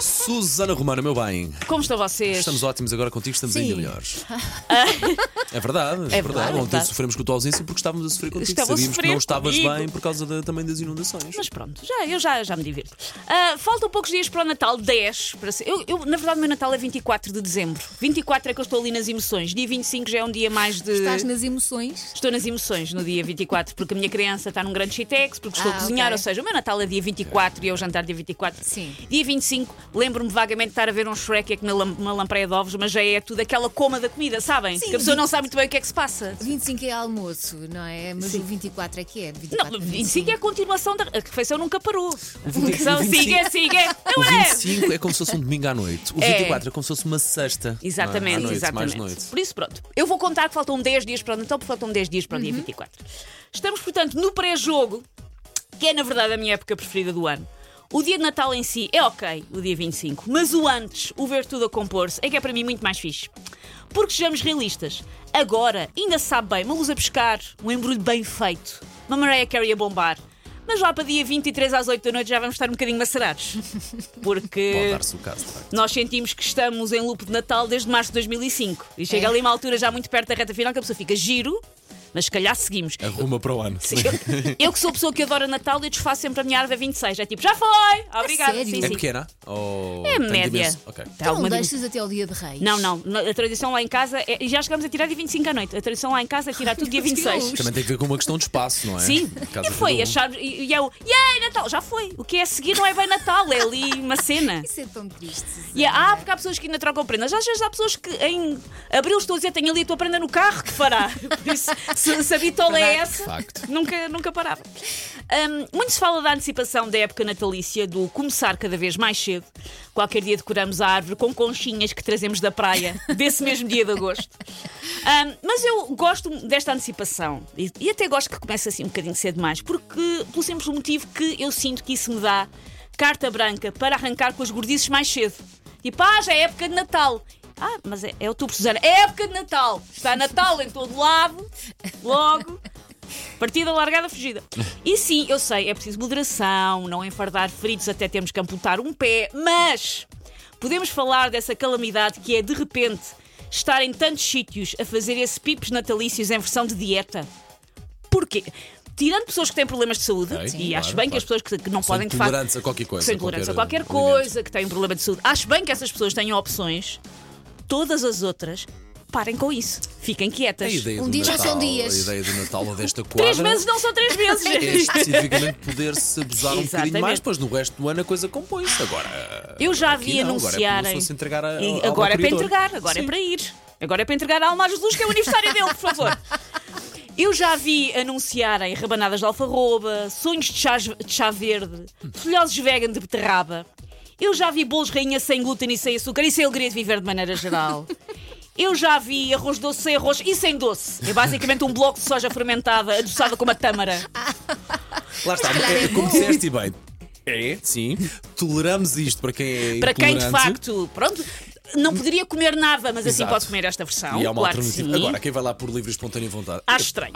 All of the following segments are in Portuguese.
Susana Romana, meu bem. Como estão vocês? Estamos ótimos agora contigo, estamos Sim. ainda melhores. É verdade, é, É verdade, verdade. é Ontem verdade. sofremos com a tua ausência porque estávamos a sofrer contigo. Estava Sabíamos que não estavas comigo. bem por causa da- também das inundações. Mas pronto, já, eu já, já me divirto. Ah, faltam poucos dias para o Natal, 10. Para ser, eu, eu, na verdade, o meu Natal é 24 de dezembro. 24 é que eu estou ali nas emoções. Dia 25 já é um dia mais de. Estás nas emoções? Estou nas emoções no dia 24, porque a minha criança está num grande shitex, porque estou Ah, a cozinhar, ok. ou seja, o meu Natal é dia 24 e eu jantar dia 24. Sim. Dia 25, lembro-me vagamente de estar a ver um Shrek e comer lam- uma lampreia de ovos, mas já é tudo aquela coma da comida, sabem? Sim, que a pessoa vi- não sabe muito bem o que é que se passa. 25 é almoço, não é? Mas Sim. o 24 é que é. 24 Não, a 25 é a continuação da. A refeição nunca parou. A 25 refeição siga, siga. O Não é? 25 é como se fosse um domingo à noite. O É. 24 é como se fosse uma sexta. Exatamente, é? À noite, exatamente. Mais noite. Por isso, pronto. Eu vou contar que faltam 10 dias para o Natal, porque faltam 10 dias para o Uhum. dia 24. Estamos, portanto, no pré-jogo, que é, na verdade, a minha época preferida do ano. O dia de Natal em si é ok, o dia 25, mas o antes, o ver tudo a compor-se, é que é para mim muito mais fixe. Porque sejamos realistas, agora ainda se sabe bem uma luz a pescar, um embrulho bem feito, uma Mariah Carey a bombar. Mas lá para dia 23 às 8 da noite já vamos estar um bocadinho macerados. Porque. Pode dar-se o caso. Nós sentimos que estamos em loop de Natal desde março de 2005. E chega É. ali uma altura já muito perto da reta final que a pessoa fica giro, mas se calhar seguimos. Arruma para o ano. Eu, eu que sou a pessoa que adora Natal, eu desfaço sempre a minha árvore a 26. É tipo, já foi! Obrigada. sério? Sim, É sim. pequena? Ou É média. imenso? Ok. Tá, Então uma- deixas até o dia de reis. Não, não. A tradição lá em casa é. e Já chegamos a tirar dia 25 à noite. A tradição lá em casa é tirar tudo dia 26. Também tem que ver com uma questão de espaço, não é? Sim, e foi um. achar. E, e eu, yay, Natal! Já foi. O que é a seguir não é bem Natal, é ali uma cena. Isso é tão triste. E é, ah, porque há pessoas que ainda trocam prendas. Às vezes há pessoas que em abril estou a dizer, tenho ali a tua prenda no carro, que fará? Por isso, se, se a bitola é essa, nunca, nunca parava. Hum, muito se fala da antecipação da época natalícia, do começar cada vez mais cedo. Qualquer dia decoramos a árvore com conchinhas que trazemos da praia, desse mesmo dia de agosto. Hum, mas eu gosto desta antecipação e, e até gosto que comece assim um bocadinho cedo mais, porque pelo simples motivo que eu sinto que isso me dá carta branca para arrancar com as gordices mais cedo. Tipo, ah, já é época de Natal. Ah, mas é, é outubro, Susana. É época de Natal. Está Natal em todo lado. Logo. Partida largada, fugida. E sim, eu sei, é preciso moderação, não enfardar feridos até termos que amputar um pé, mas podemos falar dessa calamidade que é, de repente, estar em tantos sítios a fazer esse pipos natalícios em versão de dieta. Porquê? Tirando pessoas que têm problemas de saúde, Ok, e claro, acho bem que claro. as pessoas que, que não São podem de facto a qualquer coisa, que são intolerantes a qualquer qualquer alimento. coisa, que têm um problema de saúde. Acho bem que essas pessoas tenham opções. Todas as outras, parem com isso. Fiquem quietas. A Um dia já Natal, são dias. A ideia do Natal ou desta quadra Três meses não são três meses. é especificamente poder-se abusar um bocadinho mais, pois no resto do ano a coisa compõe-se. Agora. Eu já vi não, anunciarem. Agora é para se entregar a, ao agora é para criador. entregar, agora é Sim. para ir. Agora é para entregar a alma a Jesus, que é o aniversário dele, por favor. Eu já vi anunciarem rabanadas de alfarroba, sonhos de chá, de chá verde, folhosos vegan de beterraba. Eu já vi bolos rainha sem glúten e sem açúcar. Isso é alegria de viver de maneira geral. Eu já vi arroz doce sem arroz e sem doce. É basicamente um bloco de soja fermentada, adoçada com uma tâmara. Lá está, é, é como disseste bem. É, sim. Toleramos isto para quem é Para quem de intolerante. facto, pronto, não poderia comer nada, mas assim Exato. pode comer esta versão. E há uma claro que alternativa. sim. Agora, quem vai lá por livre e espontânea vontade? Acho estranho.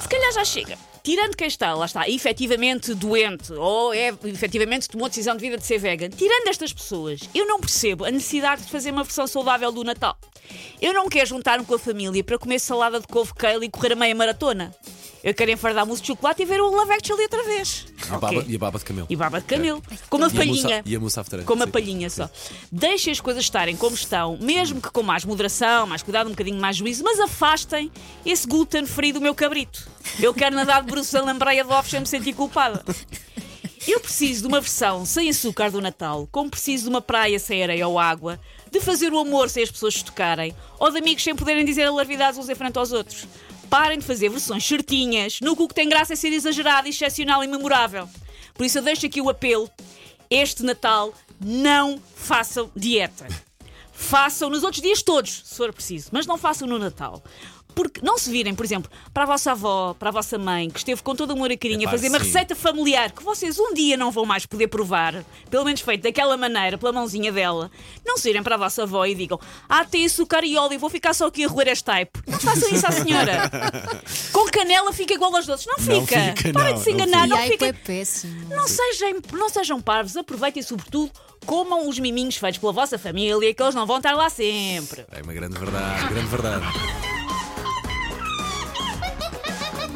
Se calhar já chega. Tirando quem está, lá está, efetivamente doente ou é efetivamente tomou a decisão de vida de ser vegan, tirando estas pessoas, eu não percebo a necessidade de fazer uma versão saudável do Natal. Eu não quero juntar-me com a família para comer salada de couve kale e correr a meia maratona. Eu quero enfardar mousse de chocolate e ver o Love Actually outra vez. E a Ok? baba, e a baba de camelo. E baba de camelo. Com uma E a palhinha. E a mousse Com uma sim. palhinha só. Deixem as coisas estarem como estão, mesmo que com mais moderação, mais cuidado, um bocadinho mais juízo, mas afastem esse glúten frio do meu cabrito. Eu quero nadar de bruços a lambreia de ovos sem me sentir culpada. Eu preciso de uma versão sem açúcar do Natal, como preciso de uma praia sem areia ou água, de fazer o amor sem as pessoas se tocarem, ou de amigos sem poderem dizer alarvidades uns em frente aos outros. Parem de fazer versões certinhas, no que o que tem graça é ser exagerado, excepcional e memorável. Por isso eu deixo aqui o apelo. Este Natal, não façam dieta. façam nos outros dias todos, se for preciso, mas não façam no Natal. Porque não se virem, por exemplo, para a vossa avó, para a vossa mãe, que esteve com todo amor e carinho a fazer uma sim. receita familiar que vocês um dia não vão mais poder provar, pelo menos feito daquela maneira, pela mãozinha dela. Não se virem para a vossa avó e digam: Ah, tem açúcar e óleo, vou ficar só aqui a roer este type. Não façam isso à senhora. com canela fica igual aos doces. Não fica. Não fica, Parem não, de se não enganar. Não, aí fica. é péssimo. Não sejam, não sejam parvos, aproveitem sobretudo. Comam os miminhos feitos pela vossa família, que eles não vão estar lá sempre. É uma grande verdade, grande verdade.